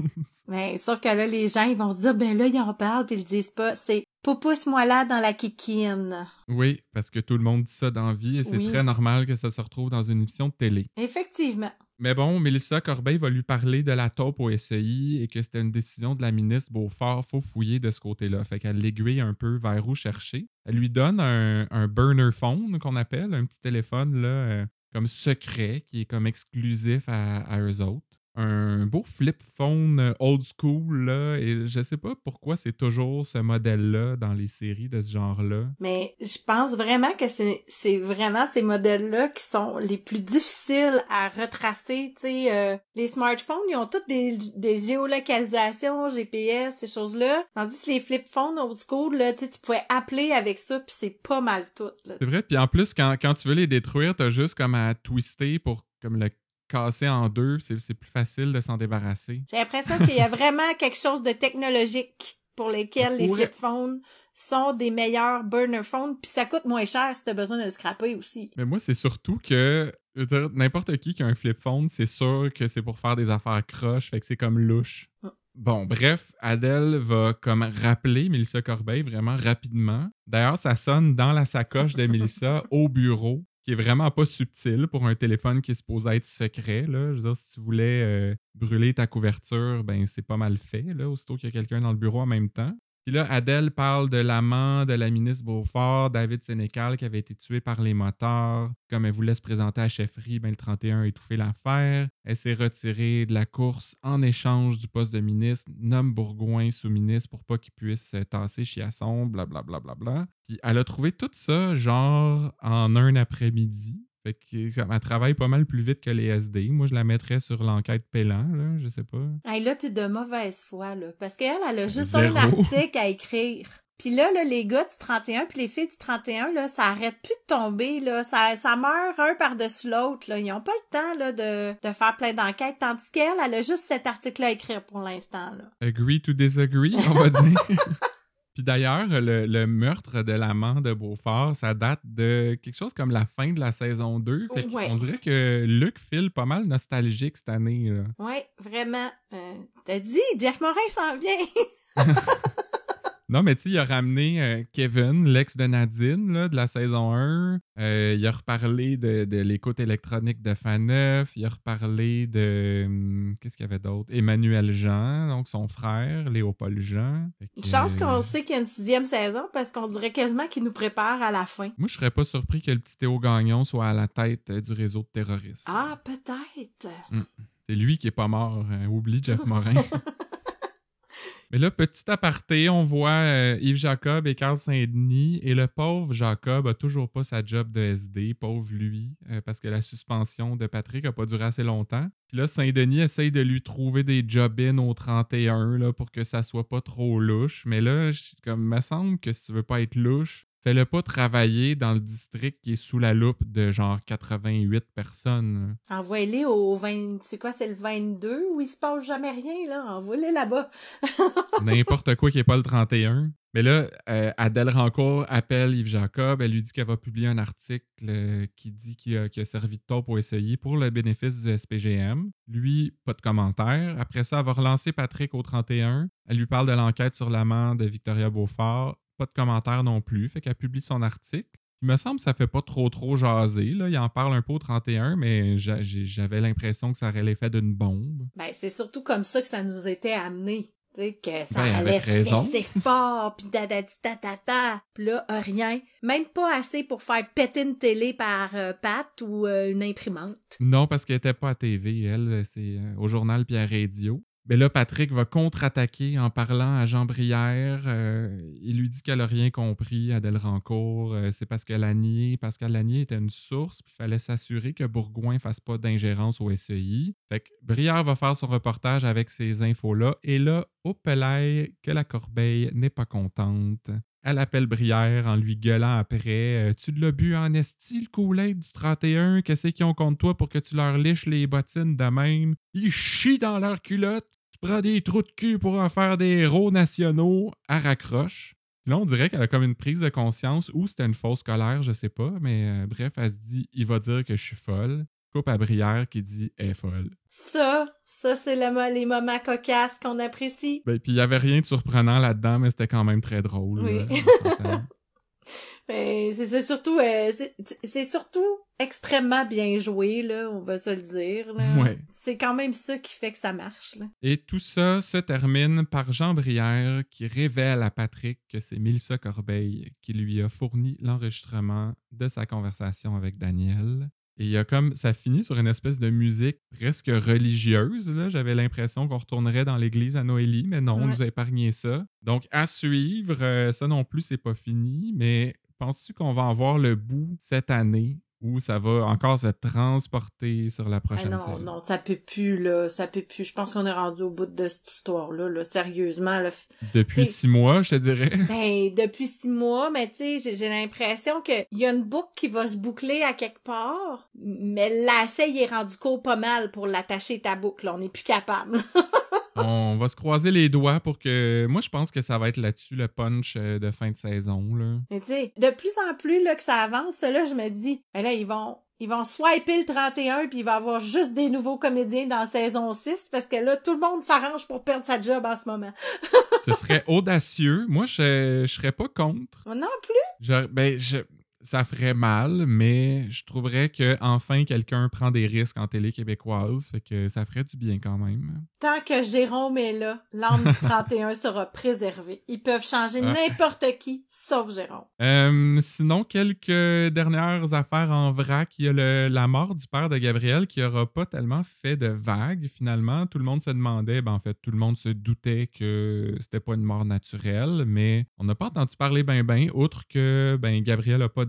Mais sauf que là, les gens, ils vont se dire, ben là, ils en parlent, puis ils le disent pas. C'est Poupousse-moi là dans la kikine. oui, parce que tout le monde dit ça dans la vie et c'est Oui. très normal que ça se retrouve dans une émission de télé. Effectivement. Mais bon, Mélissa Corbeil va lui parler de la taupe au SEI et que c'était une décision de la ministre Beaufort. Faut fouiller de ce côté-là. Fait qu'elle l'aiguille un peu vers où chercher. Elle lui donne un, un burner phone qu'on appelle, un petit téléphone là, euh, comme secret qui est comme exclusif à, à eux autres. Un beau flip phone euh, old school là, et je sais pas pourquoi c'est toujours ce modèle-là dans les séries de ce genre-là. Mais je pense vraiment que c'est vraiment ces modèles-là qui sont les plus difficiles à retracer. Tu sais, euh, les smartphones, ils ont toutes des, des géolocalisations, GPS, ces choses-là. Tandis que les flip phones old school, là, tu pouvais appeler avec ça, puis c'est pas mal tout. C'est vrai. Puis en plus, quand, quand tu veux les détruire, t'as juste comme à twister pour comme le casser en deux. C'est plus facile de s'en débarrasser. J'ai l'impression qu'il y a vraiment quelque chose de technologique pour lesquels les flip phones sont des meilleurs burner phones, puis ça coûte moins cher si t'as besoin de le scraper aussi. Mais moi, c'est surtout que je veux dire, n'importe qui qui a un flip phone, c'est sûr que c'est pour faire des affaires croches, fait que c'est comme louche. Mm. Bon, bref, Adèle va comme rappeler Mélissa Corbeil vraiment rapidement. D'ailleurs, ça sonne dans la sacoche de Mélissa au bureau, qui est vraiment pas subtil pour un téléphone qui est supposé être secret. Là. Je veux dire, si tu voulais euh, brûler ta couverture, ben c'est pas mal fait, là, aussitôt qu'il y a quelqu'un dans le bureau en même temps. Puis là, Adèle parle de l'amant de la ministre Beaufort, David Sénécal, qui avait été tué par les motards. Comme elle voulait se présenter à la chefferie, ben, le 31 a étouffé l'affaire. Elle s'est retirée de la course en échange du poste de ministre, nomme Bourgoin sous-ministre pour pas qu'il puisse tasser Chiasson, blablabla. Bla, bla, bla. Puis elle a trouvé tout ça, genre, en un après-midi. Fait que ça- elle travaille pas mal plus vite que les SD. Moi, je la mettrais sur l'enquête Pélan, là, je sais pas. Hey, là, t'es de mauvaise foi, là. Parce qu'elle, elle a juste Zéro. un article à écrire. Puis là, là, les gars du 31 puis les filles du 31, là, ça arrête plus de tomber, là. Ça, ça meurt un par-dessus l'autre, là. Ils ont pas le temps, là, de, de faire plein d'enquêtes. Tandis qu'elle, elle a juste cet article à écrire pour l'instant, là. Agree to disagree, on va dire. Puis d'ailleurs, le, le meurtre de l'amant de Beaufort, ça date de quelque chose comme la fin de la saison 2. Fait Ouais. qu'on dirait que Luc file pas mal nostalgique cette année. Ouais, vraiment. Euh, T'as dit, Jeff Morin s'en vient. Non, mais tu sais, il a ramené euh, Kevin, l'ex de Nadine, là, de la saison 1. Euh, il a reparlé de, de l'écoute électronique de Faneuf. Il a reparlé de... hum, Qu'est-ce qu'il y avait d'autre? Emmanuel Jean, donc son frère, Léopold Jean. Que, Une chance euh, qu'on sait qu'il y a une sixième saison parce qu'on dirait quasiment qu'il nous prépare à la fin. Moi, je serais pas surpris que le petit Théo Gagnon soit à la tête du réseau de terroristes. Ah, peut-être. C'est lui qui est pas mort. hein. Oublie Jeff Morin. Mais là, petit aparté, on voit euh, Yves Jacob et Carl Saint-Denis. Et le pauvre Jacob a toujours pas sa job de SD. Pauvre lui. euh, parce que la suspension de Patrick a pas duré assez longtemps. Puis là, Saint-Denis essaye de lui trouver des job-in au 31 là, pour que ça soit pas trop louche. Mais là, comme me semble que si tu veux pas être louche, fais-le pas travailler dans le district qui est sous la loupe de genre 88 personnes. là. Envoyez-les au 20... C'est quoi, c'est le 22 où il se passe jamais rien, là? Envoyez-les là-bas. N'importe quoi qui n'est pas le 31. Mais là, euh, Adèle Rancourt appelle Yves Jacob. Elle lui dit qu'elle va publier un article euh, qui dit qu'il a, servi de tort pour essayer pour le bénéfice du SPGM. Lui, pas de commentaire. Après ça, elle va relancer Patrick au 31. Elle lui parle de l'enquête sur l'amant de Victoria Beaufort. Pas de commentaire non plus. Fait qu'elle publie son article. Il me semble que ça fait pas trop trop jaser. Là. Il en parle un peu au 31, mais j'avais l'impression que ça aurait l'effet d'une bombe. Ben, c'est surtout comme ça que ça nous était amené. Tu sais, que ça Ben, allait fesser fort, pis da da ta ta. Pis là, euh, rien. Même pas assez pour faire péter une télé par euh, Pat ou euh, une imprimante. Non, parce qu'elle était pas à TV, elle, c'est euh, au journal puis à radio. Mais là, Patrick va contre-attaquer en parlant à Jean Brière. Euh, il lui dit qu'elle a rien compris, Adèle Rancourt. Euh, c'est parce que Lanier, Pascal Lanier était une source, il fallait s'assurer que Bourgoin fasse pas d'ingérence au SEI. Fait que Brière va faire son reportage avec ces infos-là. Et là, au que la corbeille n'est pas contente. Elle appelle Brière en lui gueulant après euh, Tu l'as bu en esti le Kool-Aid du 31, qu'est-ce qu'ils ont contre toi pour que tu leur liches les bottines de même? Ils chient dans leurs culottes, tu prends des trous de cul pour en faire des héros nationaux, elle raccroche. Là, on dirait qu'elle a comme une prise de conscience ou c'était une fausse colère, je sais pas, mais euh, bref, elle se dit Il va dire que je suis folle. Coupe à Brière qui dit est folle. Ça, ça, c'est le les moments cocasses qu'on apprécie. Ben, puis il y avait rien de surprenant là-dedans, mais c'était quand même très drôle. Oui. Ben, c'est surtout, euh, c'est- surtout extrêmement bien joué, là, on va se le dire. Ouais. C'est quand même ça qui fait que ça marche. Là. Et tout ça se termine par Jean Brière qui révèle à Patrick que c'est Mélissa Corbeil qui lui a fourni l'enregistrement de sa conversation avec Daniel. Et il y a comme ça finit sur une espèce de musique presque religieuse. là. J'avais l'impression qu'on retournerait dans l'église à Noélie, mais non, on nous a épargné ça. Donc à suivre, euh, ça non plus, c'est pas fini. Mais penses-tu qu'on va en voir le bout cette année? Ou ça va encore se transporter sur la Ah prochaine non, saison? non, ça peut plus, là, ça peut plus. Je pense qu'on est rendu au bout de cette histoire-là, là, sérieusement. Là. Depuis T'sais- six mois, je te dirais. Ben, depuis six mois, mais tu sais, j'ai- l'impression qu'il y a une boucle qui va se boucler à quelque part, mais l'essai, il est rendu court pas mal pour l'attacher ta boucle. On n'est plus capable. On va se croiser les doigts pour que. Moi, je pense que ça va être là-dessus le punch euh, de fin de saison. Là. Mais tu sais, de plus en plus là, que ça avance, là, je me dis, là, ils vont. Ils vont swiper le 31 puis il va y avoir juste des nouveaux comédiens dans saison 6 parce que là, tout le monde s'arrange pour perdre sa job en ce moment. Ce serait audacieux. Moi, je, je serais pas contre. Non plus. Je- ben, je, ça ferait mal, mais je trouverais que enfin quelqu'un prend des risques en télé québécoise. Fait que ça ferait du bien quand même. Tant que Jérôme est là, l'âme du 31 sera préservée. Ils peuvent changer Ah. n'importe qui, sauf Jérôme. Euh, sinon, quelques dernières affaires en vrac. Il y a le- la mort du père de Gabriel qui aura pas tellement fait de vagues finalement. Tout le monde se demandait, ben en fait, tout le monde se doutait que c'était pas une mort naturelle, mais on n'a pas entendu parler ben ben, outre que ben Gabriel a pas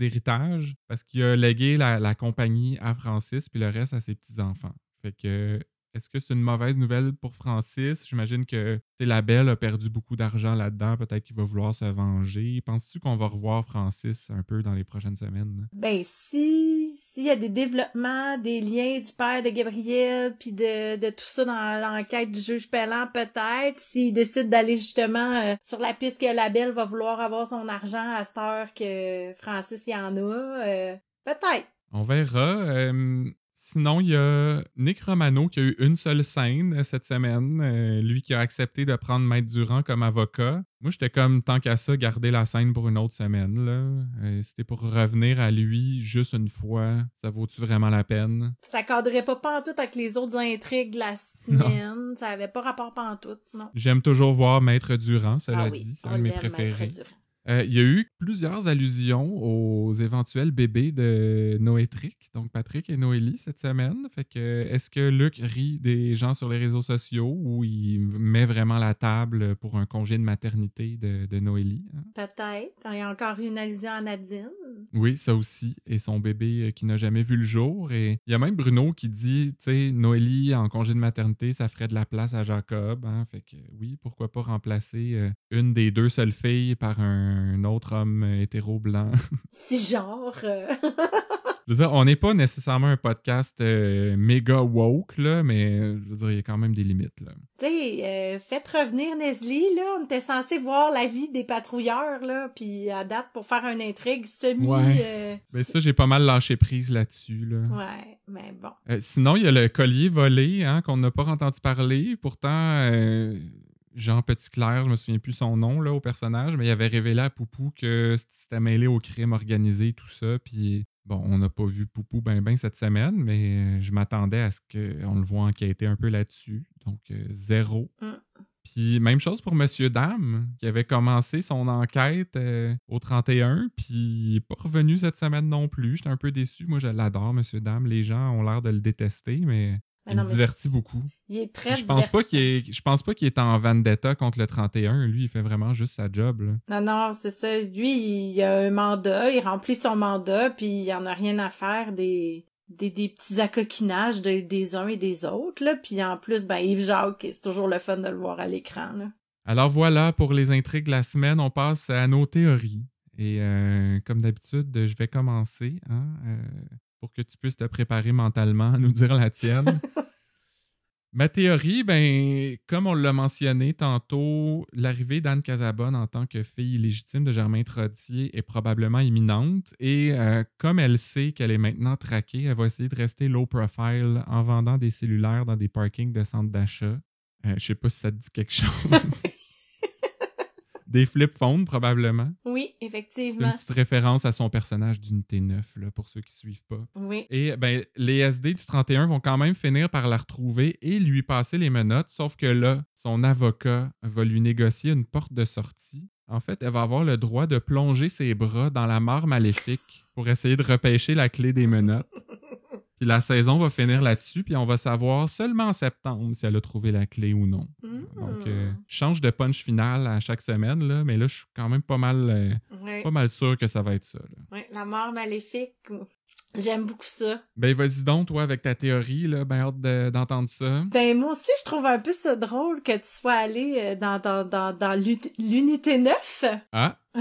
parce qu'il a légué la, compagnie à Francis puis le reste à ses petits-enfants. Fait que est-ce que c'est une mauvaise nouvelle pour Francis? J'imagine que la belle a perdu beaucoup d'argent là-dedans. Peut-être qu'il va vouloir se venger. Penses-tu qu'on va revoir Francis un peu dans les prochaines semaines? Ben si s'il y a des développements, des liens du père de Gabriel, puis de, de tout ça dans l'enquête du juge Pellant, peut-être, s'il décide d'aller justement euh, sur la piste que la belle va vouloir avoir son argent à cette heure que Francis y en a, euh, peut-être. On verra. Euh, sinon, il y a Nick Romano qui a eu une seule scène euh, cette semaine. Euh, lui qui a accepté de prendre Maître Durand comme avocat. Moi, j'étais comme, tant qu'à ça, garder la scène pour une autre semaine. là. Euh, C'était pour revenir à lui juste une fois. Ça vaut-tu vraiment la peine? Ça cadrait pas pantoute avec les autres intrigues de la semaine. Ça avait pas rapport pantoute, non. J'aime toujours voir Maître Durand, cela ah oui, dit. C'est un de mes Maître préférés. Durand. Euh, il y a eu plusieurs allusions aux éventuels bébés de Noétric, donc Patrick et Noélie cette semaine. Fait que est-ce que Luc rit des gens sur les réseaux sociaux ou il met vraiment la table pour un congé de maternité de, de Noélie? hein? Peut-être. Il y a encore une allusion à Nadine. Oui, ça aussi. Et son bébé euh, qui n'a jamais vu le jour. Et il y a même Bruno qui dit, tu sais, Noélie en congé de maternité, ça ferait de la place à Jacob. hein? Fait que oui, pourquoi pas remplacer euh, une des deux seules filles par un, un autre homme hétéro blanc. Si genre... euh, je veux dire, on n'est pas nécessairement un podcast euh, méga woke, là, mais euh, je veux dire, il y a quand même des limites, là. Tu sais, euh, faites revenir Neslie, là. On était censé voir la vie des patrouilleurs, là. Puis à date, pour faire une intrigue semi... Ouais. euh, Mais ça, j'ai pas mal lâché prise là-dessus, là. Ouais, mais bon. Sinon, il y a le collier volé hein, qu'on n'a pas entendu parler. Pourtant, Jean Petitclerc, je me souviens plus son nom là, au personnage, mais il avait révélé à Poupou que c'était mêlé au crime organisé, tout ça. Puis bon, on n'a pas vu Poupou ben ben cette semaine, mais euh, je m'attendais à ce qu'on le voit enquêter un peu là-dessus. Donc, euh, zéro. Mm. Puis même chose pour Monsieur Dame, qui avait commencé son enquête euh, au 31, puis il n'est pas revenu cette semaine non plus. J'étais un peu déçu. Moi, je l'adore, Monsieur Dame. Les gens ont l'air de le détester, mais Mais il non, me mais divertit beaucoup. Il est très Je pense pas qu'il est, je pense pas qu'il est en vendetta contre le 31. Lui, il fait vraiment juste sa job. là. Non, non, c'est ça. Lui, il a un mandat, il remplit son mandat, puis il en a rien à faire des des, des petits acoquinages de- des uns et des autres, là. Puis en plus, ben Yves Jacques, c'est toujours le fun de le voir à l'écran. Alors voilà pour les intrigues de la semaine. On passe à nos théories. Et euh, comme d'habitude, je vais commencer hein, euh, pour que tu puisses te préparer mentalement à nous dire la tienne. Ma théorie, ben, comme on l'a mentionné tantôt, l'arrivée d'Anne Casabonne en tant que fille légitime de Germain Trottier est probablement imminente. Et euh, comme elle sait qu'elle est maintenant traquée, elle va essayer de rester low profile en vendant des cellulaires dans des parkings de centres d'achat. Euh, je sais pas si ça te dit quelque chose. des flip phones, probablement. Oui, C'est une effectivement. petite référence à son personnage d'unité 9, là, pour ceux qui suivent pas. Oui. Et ben, les SD du 31 vont quand même finir par la retrouver et lui passer les menottes, sauf que là, son avocat va lui négocier une porte de sortie. En fait, elle va avoir le droit de plonger ses bras dans la mare maléfique pour essayer de repêcher la clé des menottes. Puis la saison va finir là-dessus, puis on va savoir seulement en septembre si elle a trouvé la clé ou non. Mm. Donc, euh, je change de punch final à chaque semaine, là, mais là, je suis quand même pas mal, euh, pas mal sûr que ça va être ça. là. Ouais, la mort maléfique. J'aime beaucoup ça. Ben, vas-y donc, toi, avec ta théorie, là, ben, hâte de- d'entendre ça. Ben, moi aussi, je trouve un peu ça drôle que tu sois allé euh, dans, dans, dans, dans l'unité 9. Ah,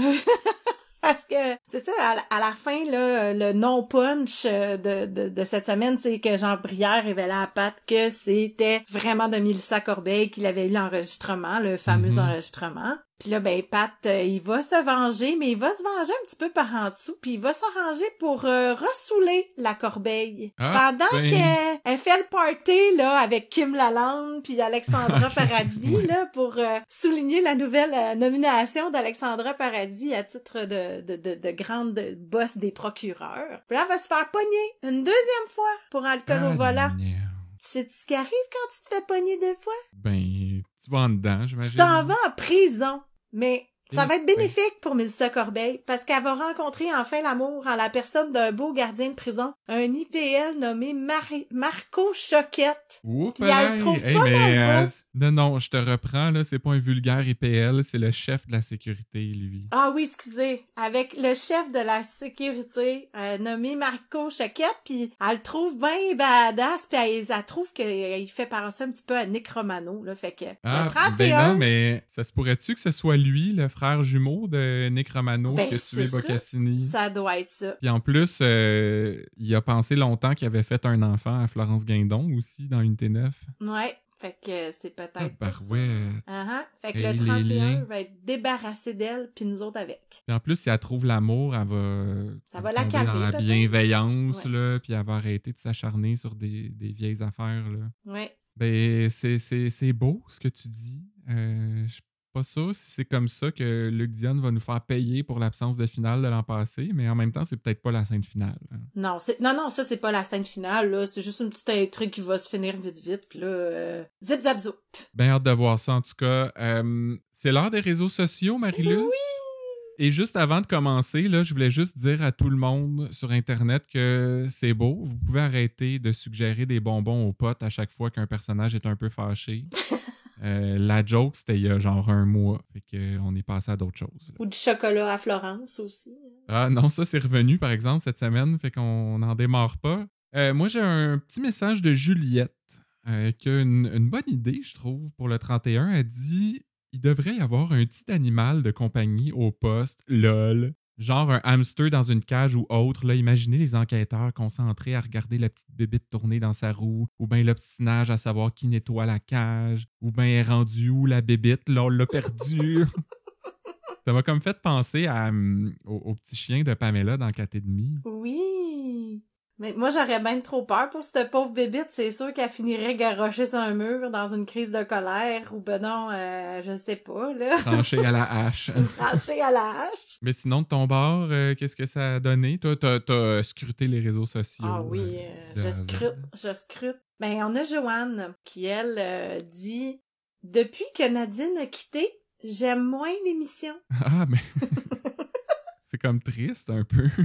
Parce que c'est ça, à, la- à la fin, là, le non-punch euh, de, de, de cette semaine, c'est que Jean Brière révélait à Pat que c'était vraiment de Mélissa Corbeil qu'il avait eu l'enregistrement, le fameux Mhm. enregistrement. Puis là, ben Pat, euh, il va se venger, mais il va se venger un petit peu par en dessous, puis il va s'arranger pour euh, ressouler la Corbeille. Ah, Pendant ben. qu'elle elle fait le party là avec Kim Lalande puis Alexandra Paradis là pour euh, souligner la nouvelle euh, nomination d'Alexandra Paradis à titre de, de, de, de grande boss des procureurs. Puis là, elle va se faire pogner une deuxième fois pour alcool Ah, au volant. merde. C'est ce qui arrive quand tu te fais pogner deux fois? Ben, tu vas en dedans, j'imagine. Tu t'en vas en prison. Mais ça va être bénéfique pour Mélissa Corbeil parce qu'elle va rencontrer enfin l'amour en la personne d'un beau gardien de prison, un IPL nommé Mar- Marco Choquette. Oups, Puis elle le trouve pas mais mal euh, non, non, je te reprends, là, c'est pas un vulgaire IPL, c'est le chef de la sécurité, lui. Ah oui, excusez, avec le chef de la sécurité euh, nommé Marco Choquette, puis elle le trouve bien badass, puis elle, elle trouve qu'il fait penser un petit peu à Nick Romano, là, fait que Ah, le 31, ben non, mais ça se pourrait-tu que ce soit lui, le frère jumeau de Nick Romano, Ben, qui a tué ça. Boccassini? ça doit être ça. Puis en plus, euh, il a pensé longtemps qu'il avait fait un enfant à Florence Guindon aussi dans Unité 9. Ouais, fait que c'est peut-être Ah, ça. barouette. Uh-huh. Fait que Et le les 31 liens. va être débarrassé d'elle, puis nous autres avec. Puis en plus, si elle trouve l'amour, elle va, Ça va la calmer, dans la bienveillance, Ouais. là, puis elle va arrêter de s'acharner sur des, des vieilles affaires. Là. Ouais. Ben, c'est- beau ce que tu dis. Euh, je pas sûr si c'est comme ça que Luc Dion va nous faire payer pour l'absence de finale de l'an passé, mais en même temps, c'est peut-être pas la scène finale. hein. Non, non non, ça c'est pas la scène finale là, c'est juste une petite intrigue qui va se finir vite vite là euh, zip zap zoup. Ben hâte de voir ça en tout cas. Euh, c'est l'heure des réseaux sociaux, Marie-Luc. Oui. Et juste avant de commencer, là, je voulais juste dire à tout le monde sur Internet que c'est beau. Vous pouvez arrêter de suggérer des bonbons aux potes à chaque fois qu'un personnage est un peu fâché. Euh, la joke, c'était il y a genre un mois. Fait qu'on est passé à d'autres choses. là. Ou du chocolat à Florence aussi. Ah non, ça c'est revenu par exemple cette semaine, fait qu'on n'en démarre pas. Euh, moi j'ai un petit message de Juliette euh, qui a une, une bonne idée, je trouve, pour le 31. Elle dit il devrait y avoir un petit animal de compagnie au poste, lol. Genre un hamster dans une cage ou autre. Là, imaginez les enquêteurs concentrés à regarder la petite bébite tourner dans sa roue, ou bien l'obstinage à savoir qui nettoie la cage, ou bien est rendu où la bébite, là, on l'a perdue. Ça m'a comme fait penser à, hum, au, au petit chien de Pamela dans 4 et demi. Oui. Mais moi j'aurais bien trop peur pour cette pauvre bébite, c'est sûr qu'elle finirait garochée sur un mur dans une crise de colère ou ben non, euh, je sais pas là, Tranché à la hache. tranchée à la hache. Mais sinon, de ton bord, euh, qu'est-ce que ça a donné? Toi, t'as, t'as scruté les réseaux sociaux. Ah oui, euh, euh, de je scrute, je scrute. Ben, on a Joanne qui, elle, euh, dit « Depuis que Nadine a quitté, j'aime moins l'émission. Ah, mais. c'est comme triste un peu. »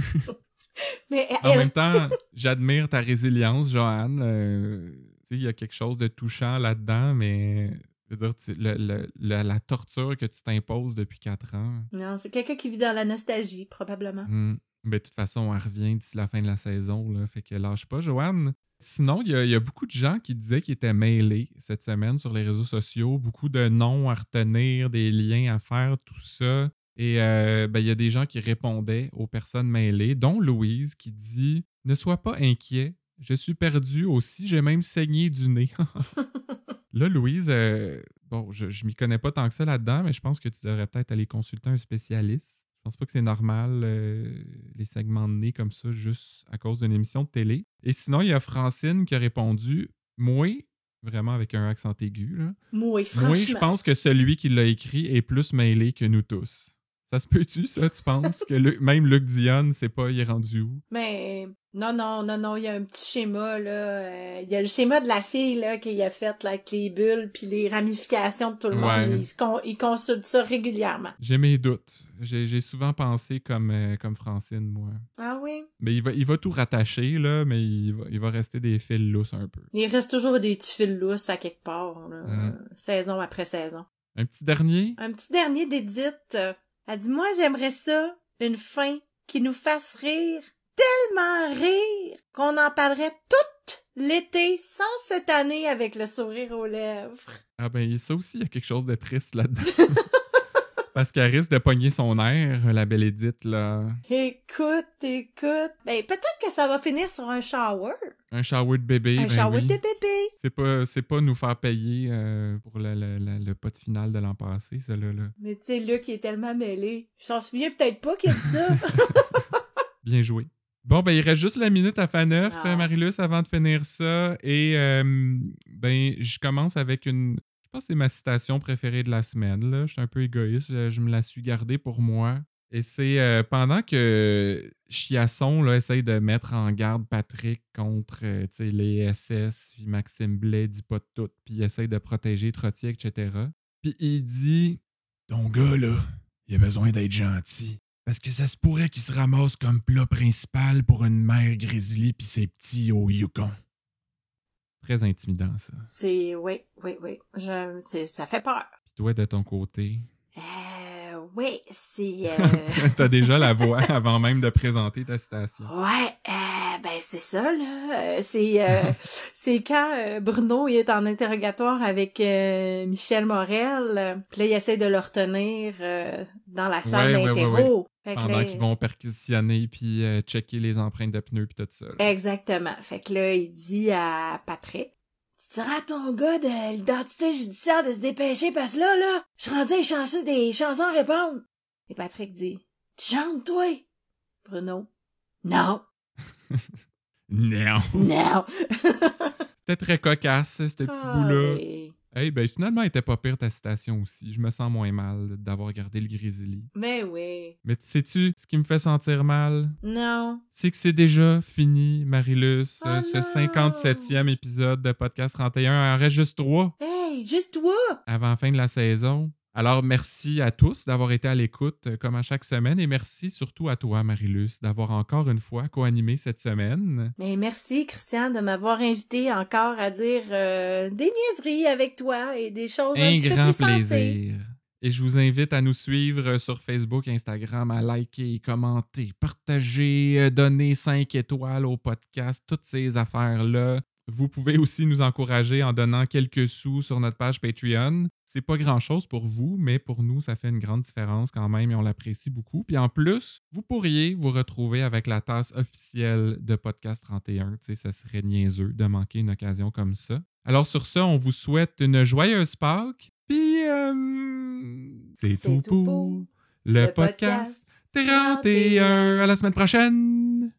Mais En même temps, j'admire ta résilience, Joanne. Euh, il y a quelque chose de touchant là-dedans, mais. Je veux dire, tu- le- le- le- la torture que tu t'imposes depuis 4 ans. non, c'est quelqu'un qui vit dans la nostalgie, probablement. Hmm. Ben, de toute façon, elle revient d'ici la fin de la saison, là, fait que lâche pas, Joanne. Sinon, il y, y a beaucoup de gens qui disaient qu'ils étaient mêlés cette semaine sur les réseaux sociaux, beaucoup de noms à retenir, des liens à faire, tout ça. Et euh, ben, il y a des gens qui répondaient aux personnes mêlées, dont Louise qui dit Ne sois pas inquiet, je suis perdu aussi, j'ai même saigné du nez. Là, Louise, euh, bon, je, je m'y connais pas tant que ça là-dedans, mais je pense que tu devrais peut-être aller consulter un spécialiste. Je pense pas que c'est normal, euh, les segments de nez comme ça, juste à cause d'une émission de télé. Et sinon, il y a Francine qui a répondu Moi, vraiment avec un accent aigu, là. Moi, franchement. Moi, je pense que celui qui l'a écrit est plus mêlé que nous tous. Ça se peut-tu, ça, tu penses? que même Luc Dion, c'est pas, il est rendu où? Mais non, non, non, non, il y a un petit schéma, là. euh, Il y a le schéma de la fille, là, qu'il a fait, là, avec les bulles puis les ramifications de tout le Ouais. monde. Il, se con- il consulte ça régulièrement. J'ai mes doutes. J'ai souvent pensé comme, euh, comme Francine, moi. Ah oui? Mais il va, il va tout rattacher, là, mais il va, il va rester des fils lousses un peu. Il reste toujours des petits fils lousses à quelque part, là, euh, saison après saison. Un petit dernier? Un petit dernier d'Edith. Elle dit, moi, j'aimerais ça, une fin qui nous fasse rire, tellement rire, qu'on en parlerait toute l'été sans cette année avec le sourire aux lèvres. Ah ben, ça aussi, il y a quelque chose de triste là-dedans. Parce qu'elle risque de pogner son air, la belle Edith, là. Écoute, écoute. Ben, peut-être que ça va finir sur un shower. Un shower de bébé. Un ben shower oui. de bébé. C'est pas, c'est pas nous faire payer euh, pour le, le, le, le pot final de l'an passé, ça, là. là. Mais tu sais, Luc, il est tellement mêlé. Je s'en souviens peut-être pas qu'il a dit ça. Bien joué. Bon, ben, il reste juste la minute à fin neuf, Ah. Marilus, avant de finir ça. Et, euh, ben, je commence avec une. Je pense que c'est ma citation préférée de la semaine, là. Je suis un peu égoïste, je, me la suis gardée pour moi. Et c'est euh, pendant que Chiasson là, essaye de mettre en garde Patrick contre euh, les SS, puis Maxime Blais dit pas tout, puis il essaye de protéger Trottier, etc. Puis il dit Ton gars, là, il a besoin d'être gentil. Parce que ça se pourrait qu'il se ramasse comme plat principal pour une mère grizzly puis ses petits au Yukon. Très intimidant, ça. c'est, oui, oui, oui. Je, c'est, ça fait peur. Puis toi, de ton côté, Euh, oui, c'est, euh... t'as déjà la voix avant même de présenter ta citation. Ouais, euh, ben c'est ça là. Euh, c'est euh, c'est quand Bruno il est en interrogatoire avec Michel Morel. Puis là il essaie de le retenir dans la salle Ouais, ouais, ouais, d'interro. Pendant qu'ils vont perquisitionner puis euh, checker les empreintes de pneus puis tout ça. là. Exactement. Fait que là il dit à Patrick. Tu diras à ton gars de l'identité judiciaire de se dépêcher parce que là, là, je suis rendu à chanter des chansons à répondre. Et Patrick dit, tu chantes, toi? Bruno, non, Non. non. C'était très cocasse, ce petit Ah, bout-là. oui. Hey, ben finalement, elle était pas pire ta citation aussi. Je me sens moins mal d'avoir gardé le grizzly. Mais oui. Mais tu sais-tu, ce qui me fait sentir mal, Non. c'est que c'est déjà fini, Marilus. Oh euh, ce non! 57e épisode de Podcast 31. Il en reste juste trois Hey, juste toi! avant la fin de la saison. Alors, merci à tous d'avoir été à l'écoute euh, comme à chaque semaine et merci surtout à toi, Marilus, d'avoir encore une fois co-animé cette semaine. Mais merci, Christian, de m'avoir invité encore à dire euh, des niaiseries avec toi et des choses un, Un petit peu grand plus sensées. plaisir. Et je vous invite à nous suivre sur Facebook, Instagram, à liker, commenter, partager, euh, donner 5 étoiles au podcast, toutes ces affaires-là. Vous pouvez aussi nous encourager en donnant quelques sous sur notre page Patreon. C'est pas grand-chose pour vous, mais pour nous, ça fait une grande différence quand même et on l'apprécie beaucoup. Puis en plus, vous pourriez vous retrouver avec la tasse officielle de Podcast 31. Tu sais, ça serait niaiseux de manquer une occasion comme ça. Alors sur ça, on vous souhaite une joyeuse Pâques. Puis, euh, c'est tout tout pour pour le podcast 31. À la semaine prochaine!